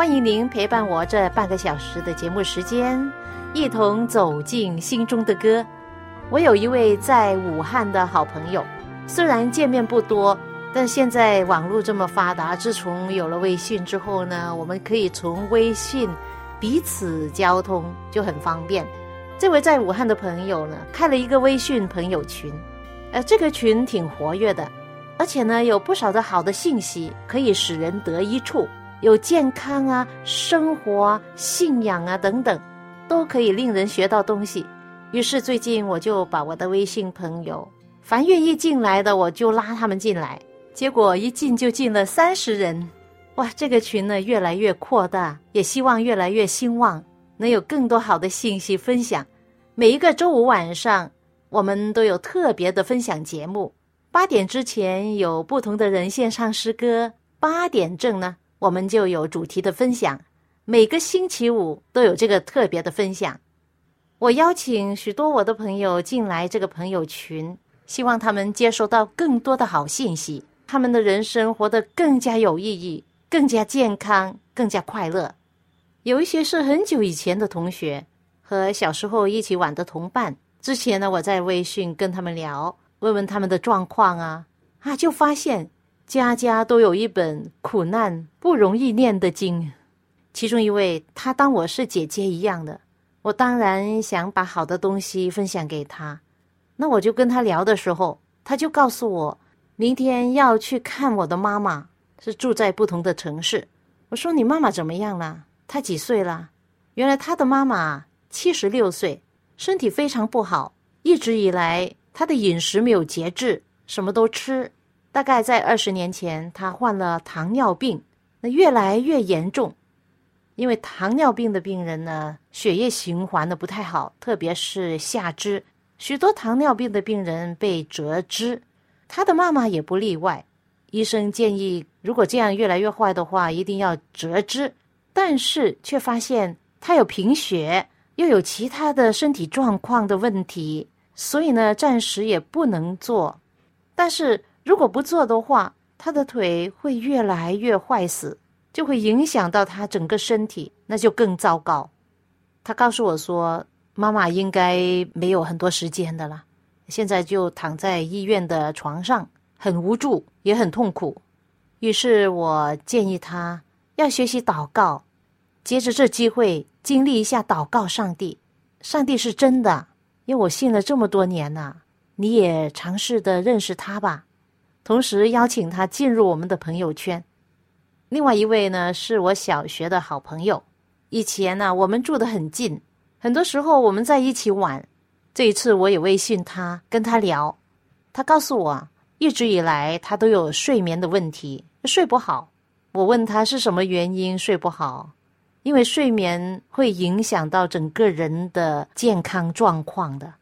欢迎您陪伴我这半个小时的节目时间。一同走进心中的歌。我有一位在武汉的好朋友，虽然见面不多，但现在网络这么发达，自从有了微信之后呢，我们可以从微信彼此交通，就很方便。这位在武汉的朋友呢，开了一个微信朋友群，呃，这个群挺活跃的，而且呢，有不少的好的信息，可以使人得一处，有健康啊、生活啊、信仰啊等等。都可以令人学到东西，于是最近我就把我的微信朋友，凡愿意进来的，我就拉他们进来。结果一进就进了三十人，哇！这个群呢越来越扩大，也希望越来越兴旺，能有更多好的信息分享。每一个周五晚上，我们都有特别的分享节目。八点之前有不同的人线上诗歌，八点正呢，我们就有主题的分享。每个星期五都有这个特别的分享，我邀请许多我的朋友进来这个朋友群，希望他们接收到更多的好信息，他们的人生活得更加有意义、更加健康、更加快乐。有一些是很久以前的同学和小时候一起玩的同伴，之前呢我在微信跟他们聊，问问他们的状况啊，啊就发现家家都有一本苦难不容易念的经。其中一位，他当我是姐姐一样的，我当然想把好的东西分享给他。那我就跟他聊的时候，他就告诉我，明天要去看我的妈妈，是住在不同的城市。我说你妈妈怎么样了？她几岁了？原来他的妈妈七十六岁，身体非常不好，一直以来他的饮食没有节制，什么都吃。大概在二十年前，他患了糖尿病，那越来越严重。因为糖尿病的病人呢，血液循环的不太好，特别是下肢，许多糖尿病的病人被折肢，他的妈妈也不例外。医生建议，如果这样越来越坏的话，一定要折肢，但是却发现他有贫血，又有其他的身体状况的问题，所以呢，暂时也不能做。但是如果不做的话，他的腿会越来越坏死。就会影响到他整个身体，那就更糟糕。他告诉我说：“妈妈应该没有很多时间的了，现在就躺在医院的床上，很无助，也很痛苦。”于是我建议他要学习祷告，借着这机会经历一下祷告。上帝，上帝是真的，因为我信了这么多年了，你也尝试的认识他吧。同时邀请他进入我们的朋友圈。另外一位呢，是我小学的好朋友。以前呢，我们住得很近，很多时候我们在一起玩。这一次我也微信他，跟他聊，他告诉我，一直以来他都有睡眠的问题，睡不好。我问他是什么原因睡不好，因为睡眠会影响到整个人的健康状况的。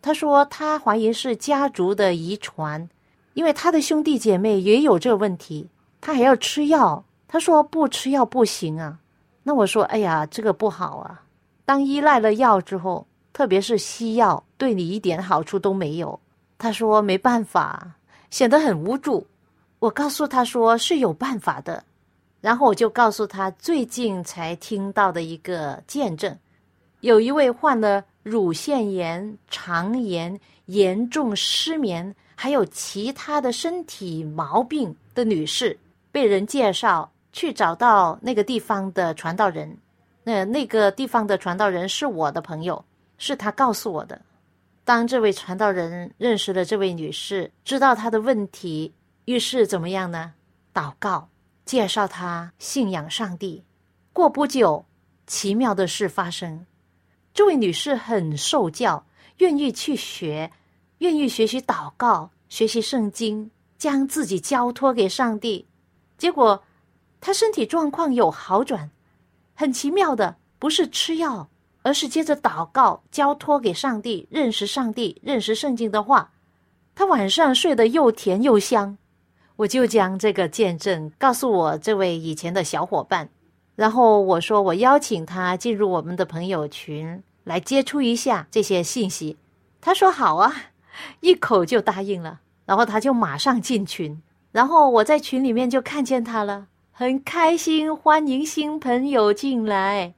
他说他怀疑是家族的遗传，因为他的兄弟姐妹也有这个问题，他还要吃药。他说不吃药不行啊，那我说哎呀，这个不好啊。当依赖了药之后，特别是西药，对你一点好处都没有。他说没办法，显得很无助。我告诉他说是有办法的，然后我就告诉他最近才听到的一个见证，有一位患了乳腺炎、肠炎、严重失眠，还有其他的身体毛病的女士，被人介绍。去找到那个地方的传道人，那那个地方的传道人是我的朋友，是他告诉我的。当这位传道人认识了这位女士，知道她的问题，于是怎么样呢？祷告，介绍她信仰上帝。过不久，奇妙的事发生，这位女士很受教，愿意去学，愿意学习祷告，学习圣经，将自己交托给上帝。结果，他身体状况有好转。很奇妙的，不是吃药。而是接着祷告，交托给上帝，认识上帝，认识圣经的话，他晚上睡得又甜又香。我就将这个见证告诉我这位以前的小伙伴，然后我说我邀请他进入我们的朋友群来接触一下这些信息。他说好啊，一口就答应了。然后他就马上进群，然后我在群里面就看见他了，很开心，欢迎新朋友进来。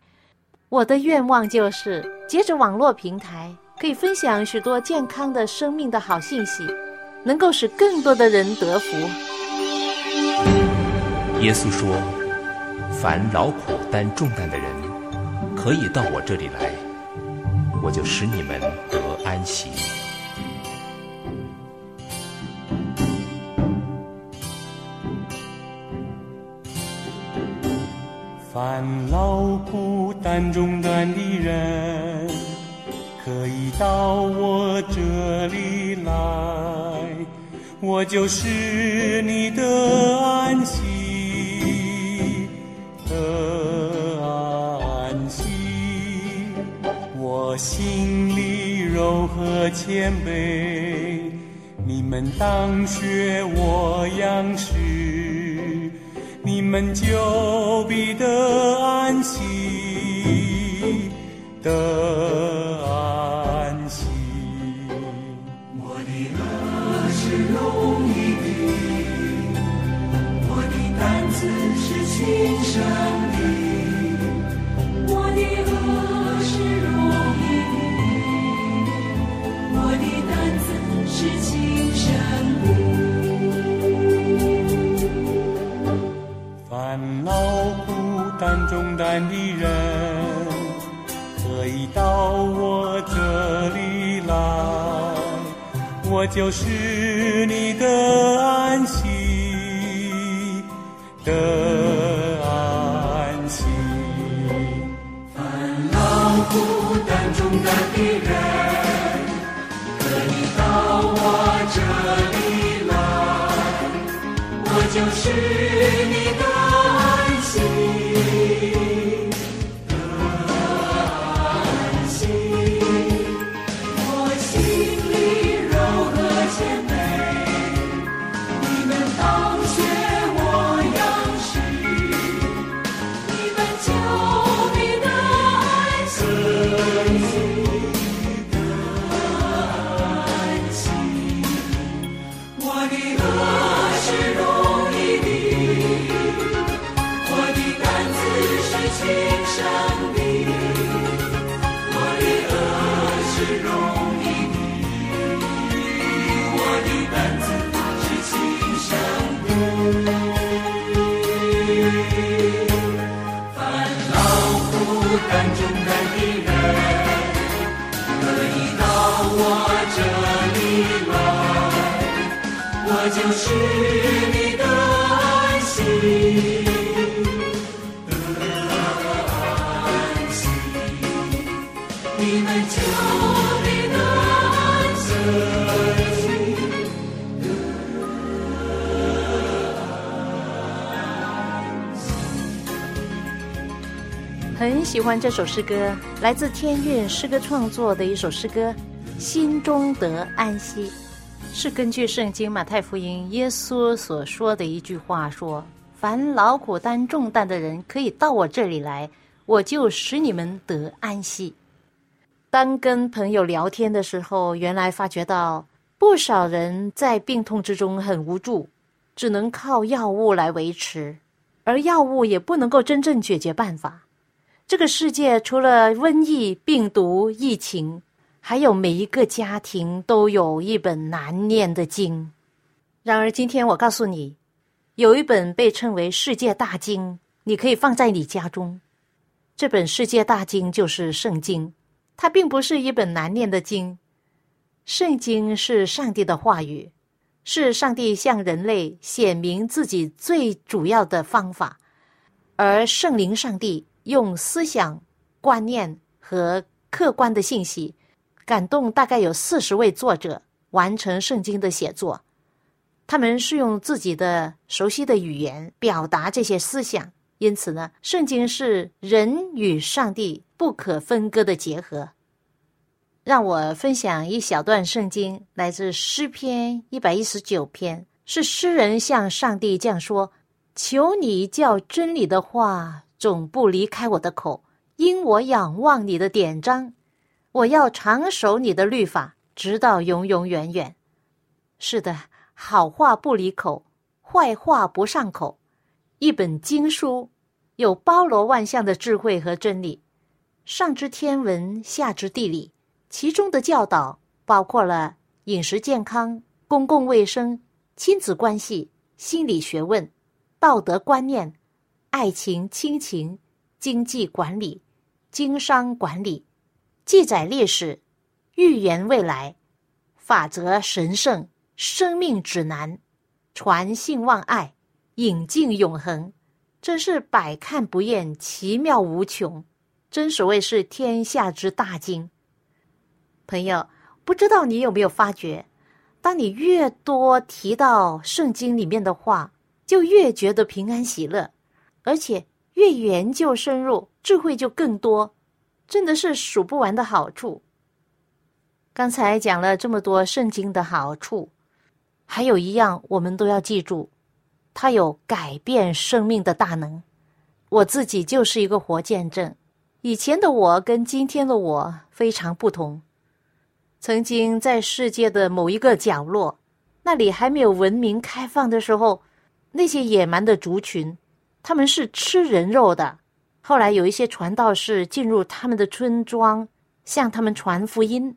我的愿望就是，借着网络平台，可以分享许多健康的生命的好信息，能够使更多的人得福。耶稣说：“凡劳苦担重担的人，可以到我这里来，我就使你们得安息。”烦劳苦担重担的人，可以到我这里来，我就是你的安息，的安息。我心里柔和谦卑，你们当学我样式。你们就必得安息，得安息。我的恶是容易的，我的担子是轻省的。我的恶是容易的，我的担子是轻烦恼苦担重担的人，可以到我这里来，我就是你的安息，的安息。烦恼苦担重担的人，可以到我这里来，我就是你的。很喜欢这首诗歌，来自天韵诗歌创作的一首诗歌，《心中得安息》，是根据圣经马太福音耶稣所说的一句话说：“凡劳苦担重担的人，可以到我这里来，我就使你们得安息。”当跟朋友聊天的时候，原来发觉到不少人在病痛之中很无助，只能靠药物来维持，而药物也不能够真正解决办法。这个世界除了瘟疫、病毒、疫情，还有每一个家庭都有一本难念的经。然而，今天我告诉你，有一本被称为世界大经，你可以放在你家中。这本世界大经就是圣经，它并不是一本难念的经，圣经是上帝的话语，是上帝向人类显明自己最主要的方法，而圣灵上帝用思想、观念和客观的信息感动大概有四十位作者完成圣经的写作。他们是用自己的熟悉的语言表达这些思想，因此呢，圣经是人与上帝不可分割的结合。让我分享一小段圣经，来自诗篇一百一十九篇，是诗人向上帝这样说：“求你叫真理的话总不离开我的口，因我仰望你的典章，我要长守你的律法，直到永永远远。”是的。好话不离口，坏话不上口。一本经书有包罗万象的智慧和真理，上知天文，下知地理。其中的教导包括了饮食健康、公共卫生、亲子关系、心理学问、道德观念、爱情亲情、经济管理、经商管理、记载历史、预言未来、法则神圣。生命指南，传信望爱，引进永恒，真是百看不厌，奇妙无穷。真所谓是天下之大经。朋友，不知道你有没有发觉，当你越多提到圣经里面的话，就越觉得平安喜乐，而且越研究深入，智慧就更多，真的是数不完的好处。刚才讲了这么多圣经的好处。还有一样，我们都要记住，它有改变生命的大能。我自己就是一个活见证。以前的我跟今天的我非常不同。曾经在世界的某一个角落，那里还没有文明开放的时候，那些野蛮的族群，他们是吃人肉的。后来有一些传道士进入他们的村庄，向他们传福音，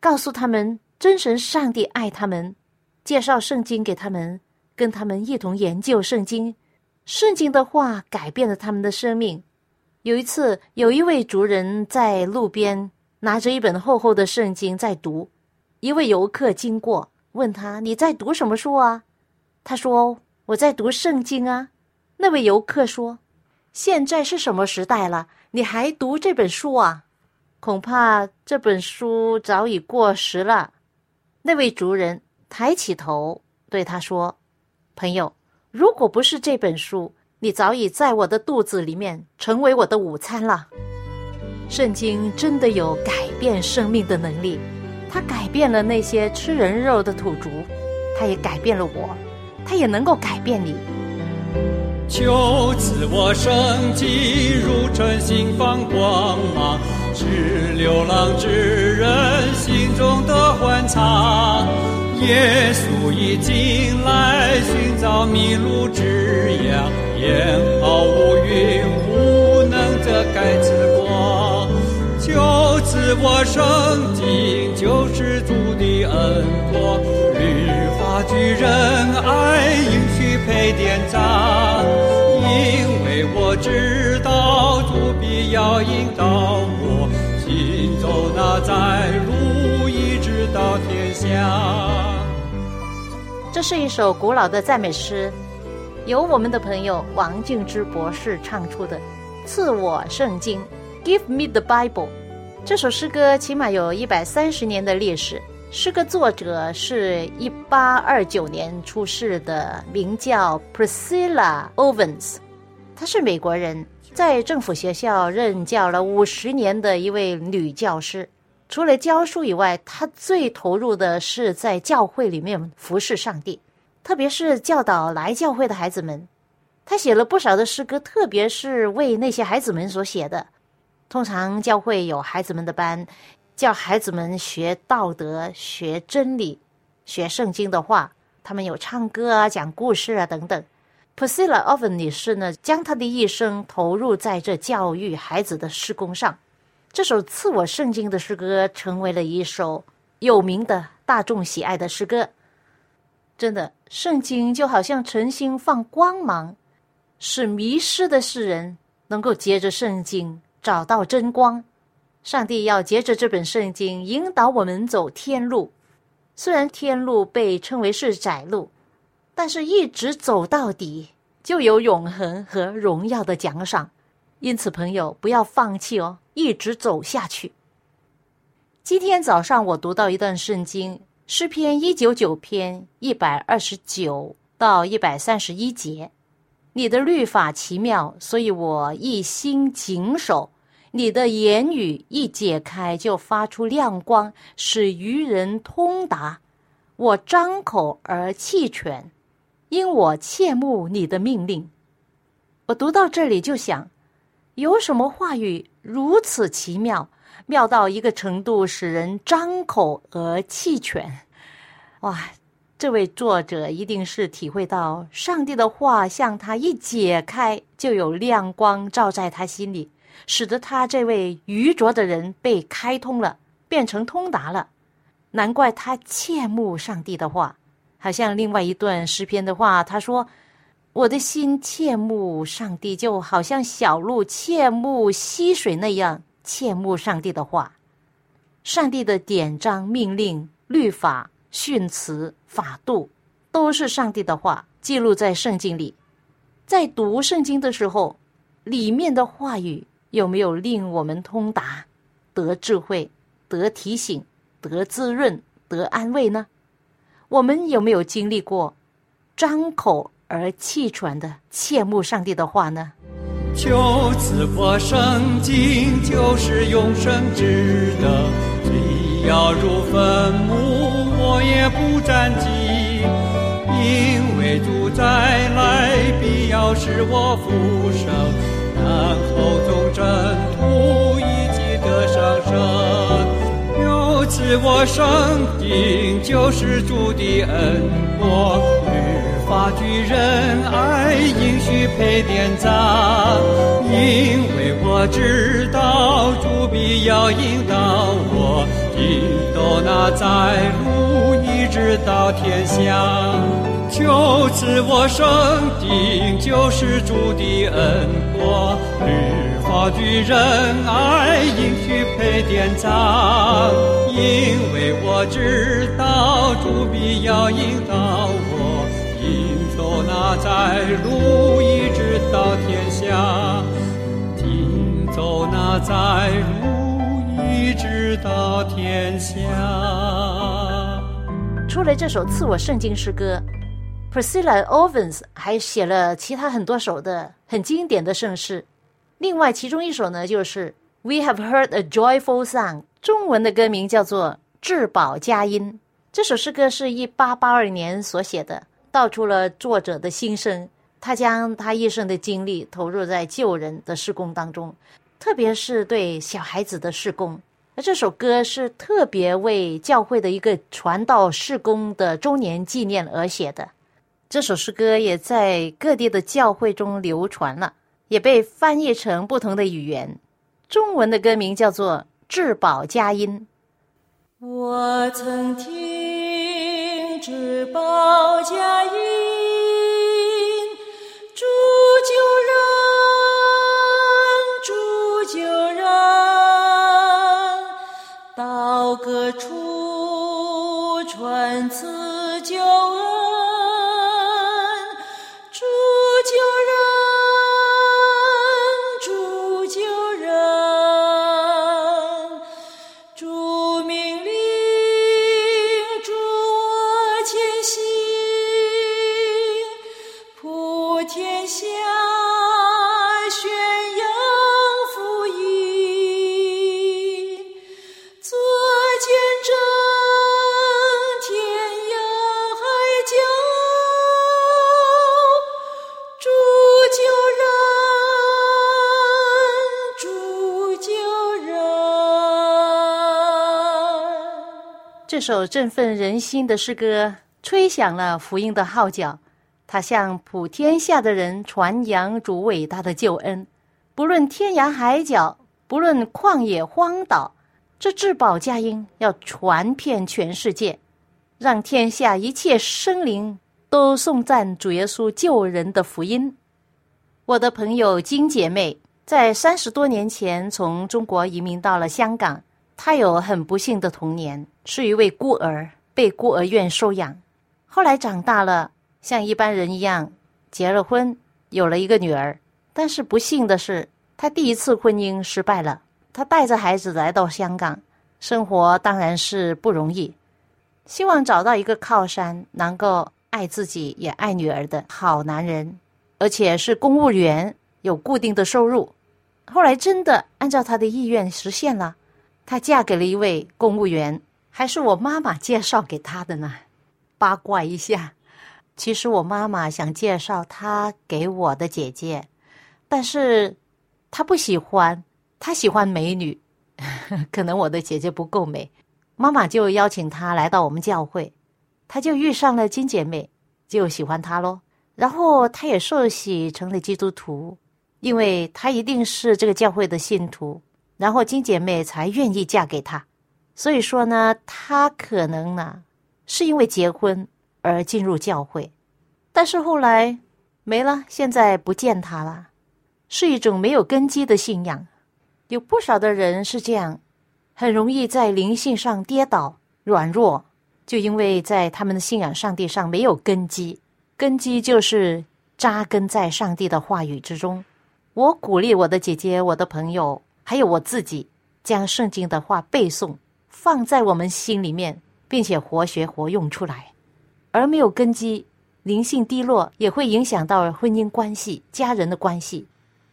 告诉他们真神上帝爱他们。介绍圣经给他们，跟他们一同研究圣经。圣经的话改变了他们的生命。有一次，有一位族人在路边拿着一本厚厚的圣经在读。一位游客经过，问他：“你在读什么书啊？”他说：“我在读圣经啊。”那位游客说：“现在是什么时代了？你还读这本书啊？恐怕这本书早已过时了。”那位族人。抬起头对他说：“朋友，如果不是这本书，你早已在我的肚子里面成为我的午餐了。圣经真的有改变生命的能力，它改变了那些吃人肉的土族，它也改变了我，它也能够改变你。求赐我生机，如晨星放光芒，是流浪之人心中的欢畅。”耶稣已经来寻找迷路之羊，眼毫无云雾能遮盖之光。求赐我圣经，就是主的恩光。律法巨人爱应许配典章，因为我知道主必要引导我行走那在路，一直到天下。这是一首古老的赞美诗，由我们的朋友王静之博士唱出的《赐我圣经》（Give me the Bible）。这首诗歌起码有一百三十年的历史。诗歌作者是一八二九年出世的，名叫 Priscilla Owens，她是美国人，在政府学校任教了五十年的一位女教师。除了教书以外，她最投入的是在教会里面服侍上帝，特别是教导来教会的孩子们。她写了不少的诗歌，特别是为那些孩子们所写的。通常教会有孩子们的班，叫孩子们学道德、学真理、学圣经的话。他们有唱歌啊、讲故事啊等等。Priscilla o v e n 女士呢，将她的一生投入在这教育孩子的施工上。这首赐我圣经的诗歌成为了一首有名的大众喜爱的诗歌。真的，圣经就好像晨星放光芒，使迷失的世人能够借着圣经找到真光。上帝要借着这本圣经引导我们走天路，虽然天路被称为是窄路，但是一直走到底，就有永恒和荣耀的奖赏。因此，朋友不要放弃哦，一直走下去。今天早上我读到一段圣经，诗篇一九九篇一百二十九到一百三十一节。你的律法奇妙，所以我一心谨守。你的言语一解开，就发出亮光，使愚人通达。我张口而气喘，因我切慕你的命令。我读到这里就想，有什么话语如此奇妙，妙到一个程度，使人张口而气喘？哇！这位作者一定是体会到上帝的话向他一解开，就有亮光照在他心里，使得他这位愚拙的人被开通了，变成通达了。难怪他切慕上帝的话，好像另外一段诗篇的话，他说：“我的心切慕上帝，就好像小鹿切慕溪水那样切慕上帝的话。上帝的典章、命令、律法。”训词、法度，都是上帝的话，记录在圣经里。在读圣经的时候，里面的话语有没有令我们通达、得智慧、得提醒、得滋润、得安慰呢？我们有没有经历过张口而气喘的切慕上帝的话呢？求赐我圣经，就是永生之德，虽要入坟墓。我也不沾记，因为主再来必要使我复生，后从征途一起得上升。由此我生定就是主的恩果，律法举人爱应许配点赞，因为我知道主必要引导我，引导那在路。一直到天下，就赐我生定，就是主的恩果。律法举人爱，应许配典章，因为我知道主必要引导我，引走那在路，一直到天下，引走那在路，天下。除了这首赐我圣经诗歌，Priscilla Ovens 还写了其他很多首的很经典的圣诗。另外，其中一首呢，就是 We have heard a joyful song，中文的歌名叫做《至宝佳音》。这首诗歌是一八八二年所写的，道出了作者的心声。他将他一生的精力投入在救人的施工当中，特别是对小孩子的施工。那这首歌是特别为教会的一个传道事工的周年纪念而写的。这首诗歌也在各地的教会中流传了，也被翻译成不同的语言。中文的歌名叫做《至宝佳音》。我曾听至宝佳音。问此旧。这首振奋人心的诗歌吹响了福音的号角，它向普天下的人传扬主伟大的救恩。不论天涯海角，不论旷野荒岛，这至宝佳音要传遍全世界，让天下一切生灵都颂赞主耶稣救人的福音。我的朋友金姐妹在三十多年前从中国移民到了香港。他有很不幸的童年，是一位孤儿，被孤儿院收养，后来长大了，像一般人一样结了婚，有了一个女儿。但是不幸的是，他第一次婚姻失败了。他带着孩子来到香港，生活当然是不容易，希望找到一个靠山，能够爱自己也爱女儿的好男人，而且是公务员，有固定的收入。后来真的按照他的意愿实现了，她嫁给了一位公务员。还是我妈妈介绍给他的呢，八卦一下。其实我妈妈想介绍他给我的姐姐，但是她不喜欢，她喜欢美女，可能我的姐姐不够美。妈妈就邀请她来到我们教会，她就遇上了金姐妹，就喜欢她喽。然后她也受洗成了基督徒，因为她一定是这个教会的信徒，然后金姐妹才愿意嫁给他。所以说呢，他可能呢是因为结婚而进入教会，但是后来没了，现在不见他了，是一种没有根基的信仰。有不少的人是这样，很容易在灵性上跌倒、软弱，就因为在他们的信仰上帝上没有根基。根基就是扎根在上帝的话语之中。我鼓励我的姐姐、我的朋友，还有我自己，将圣经的话背诵。放在我们心里面，并且活学活用出来，而没有根基，灵性低落，也会影响到婚姻关系、家人的关系。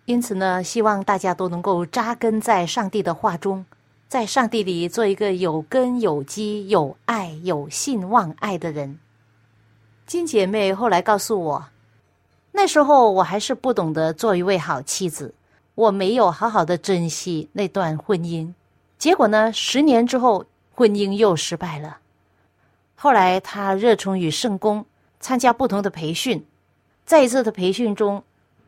因此呢，希望大家都能够扎根在上帝的话中，在上帝里做一个有根有基、有爱、有信望爱的人。金姐妹后来告诉我，那时候我还是不懂得做一位好妻子，我没有好好的珍惜那段婚姻。结果呢？十年之后，婚姻又失败了。后来他热衷于圣公，参加不同的培训。在一次的培训中，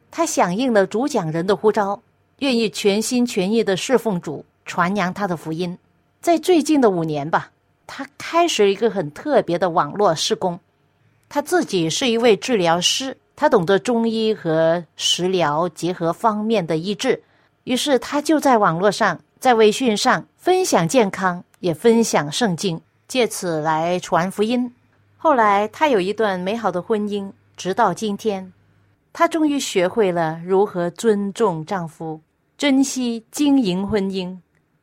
他响应了主讲人的呼召，愿意全心全意的侍奉主，传扬他的福音。在最近的五年吧，他开始一个很特别的网络施工。他自己是一位治疗师，他懂得中医和食疗结合方面的医治，于是他就在网络上。在微信上分享健康，也分享圣经，借此来传福音。后来他有一段美好的婚姻，直到今天，他终于学会了如何尊重丈夫，珍惜经营婚姻。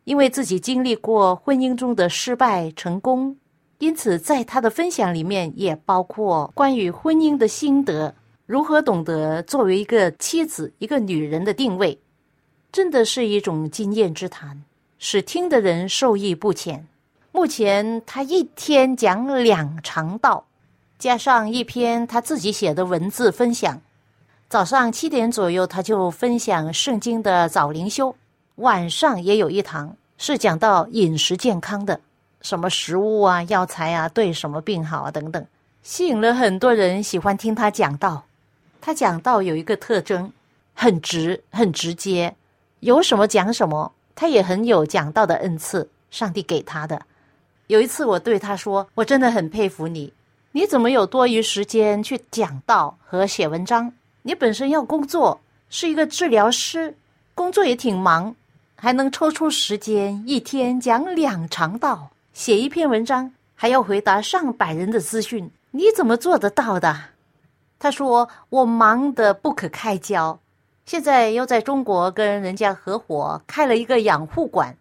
因为自己经历过婚姻中的失败、成功，因此在他的分享里面也包括关于婚姻的心得，如何懂得作为一个妻子、一个女人的定位。真的是一种经验之谈，使听的人受益不浅。目前他一天讲两场道，加上一篇他自己写的文字分享。早上七点左右，他就分享圣经的早灵修；晚上也有一堂是讲到饮食健康的，什么食物啊、药材啊，对什么病好啊等等，吸引了很多人喜欢听他讲道。他讲道有一个特征，很直，很直接。有什么讲什么，他也很有讲道的恩赐，上帝给他的。有一次，我对他说：“我真的很佩服你，你怎么有多余时间去讲道和写文章？你本身要工作，是一个治疗师，工作也挺忙，还能抽出时间一天讲两场道，写一篇文章，还要回答上百人的资讯，你怎么做得到的？”他说：“我忙得不可开交。”现在又在中国跟人家合伙开了一个养护馆，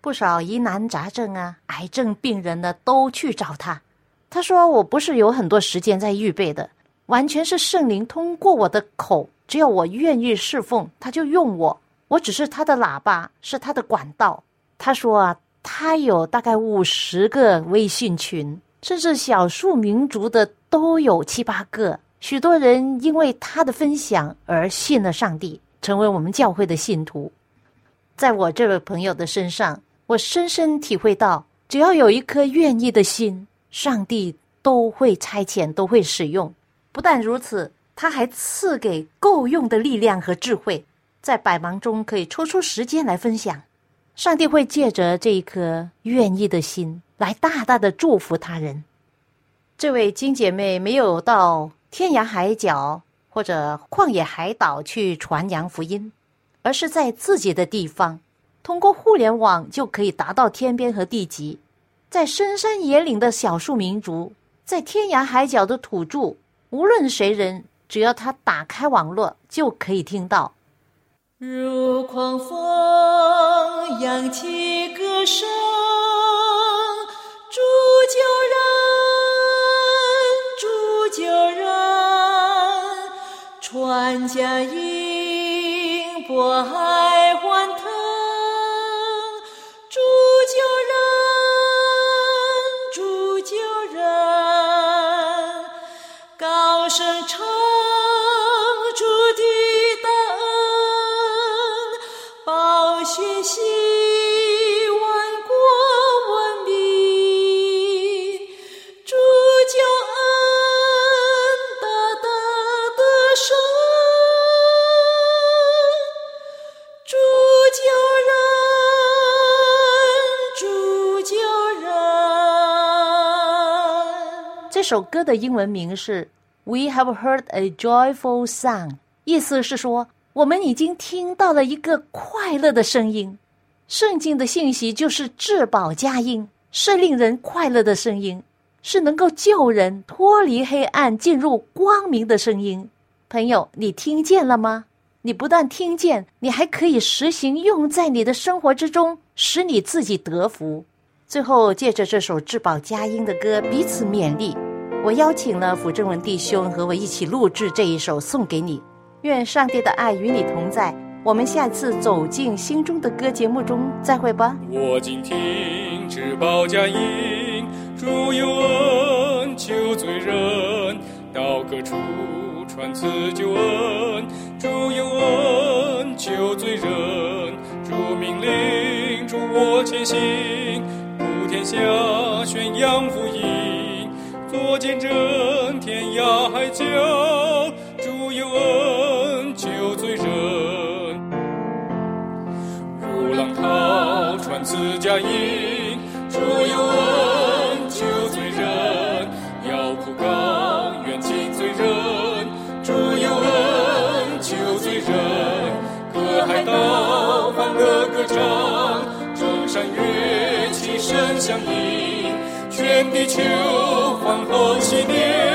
不少疑难杂症啊、癌症病人呢都去找他。他说：“我不是有很多时间在预备的，完全是圣灵通过我的口，只要我愿意侍奉，他就用我，我只是他的喇叭，是他的管道。”他说啊，他有大概五十个微信群，甚至少数民族的都有七八个。许多人因为他的分享而信了上帝，成为我们教会的信徒。在我这位朋友的身上，我深深体会到，只要有一颗愿意的心，上帝都会差遣，都会使用。不但如此，他还赐给够用的力量和智慧，在百忙中可以抽出时间来分享。上帝会借着这一颗愿意的心，来大大的祝福他人。这位金姐妹没有到。天涯海角或者旷野海岛去传扬福音，而是在自己的地方，通过互联网就可以达到天边和地极。在深山野岭的少数民族，在天涯海角的土著，无论谁人，只要他打开网络，就可以听到。如狂风扬起歌声，船家迎波海这首歌的英文名是 "We have heard a joyful song"，意思是说我们已经听到了一个快乐的声音。圣经的信息就是至宝佳音，是令人快乐的声音，是能够救人脱离黑暗、进入光明的声音。朋友，你听见了吗？你不但听见，你还可以实行用在你的生活之中，使你自己得福。最后，借着这首至宝佳音的歌，彼此勉励。我邀请了辅正文弟兄和我一起录制这一首，送给你。愿上帝的爱与你同在。我们下次走进心中的歌节目中再会吧。我今听至宝佳音，主有恩救罪人，到各处传赐救恩，主有恩救罪人，主命令，主我前行，普天下宣扬福音，作见证天涯海角，主有恩救罪人。如浪涛传此佳音，主有恩救罪人，要哭告冤尽罪人，主有恩救罪人，隔海刀欢乐歌唱，众山乐齐声响应，全地球欢呼喜念，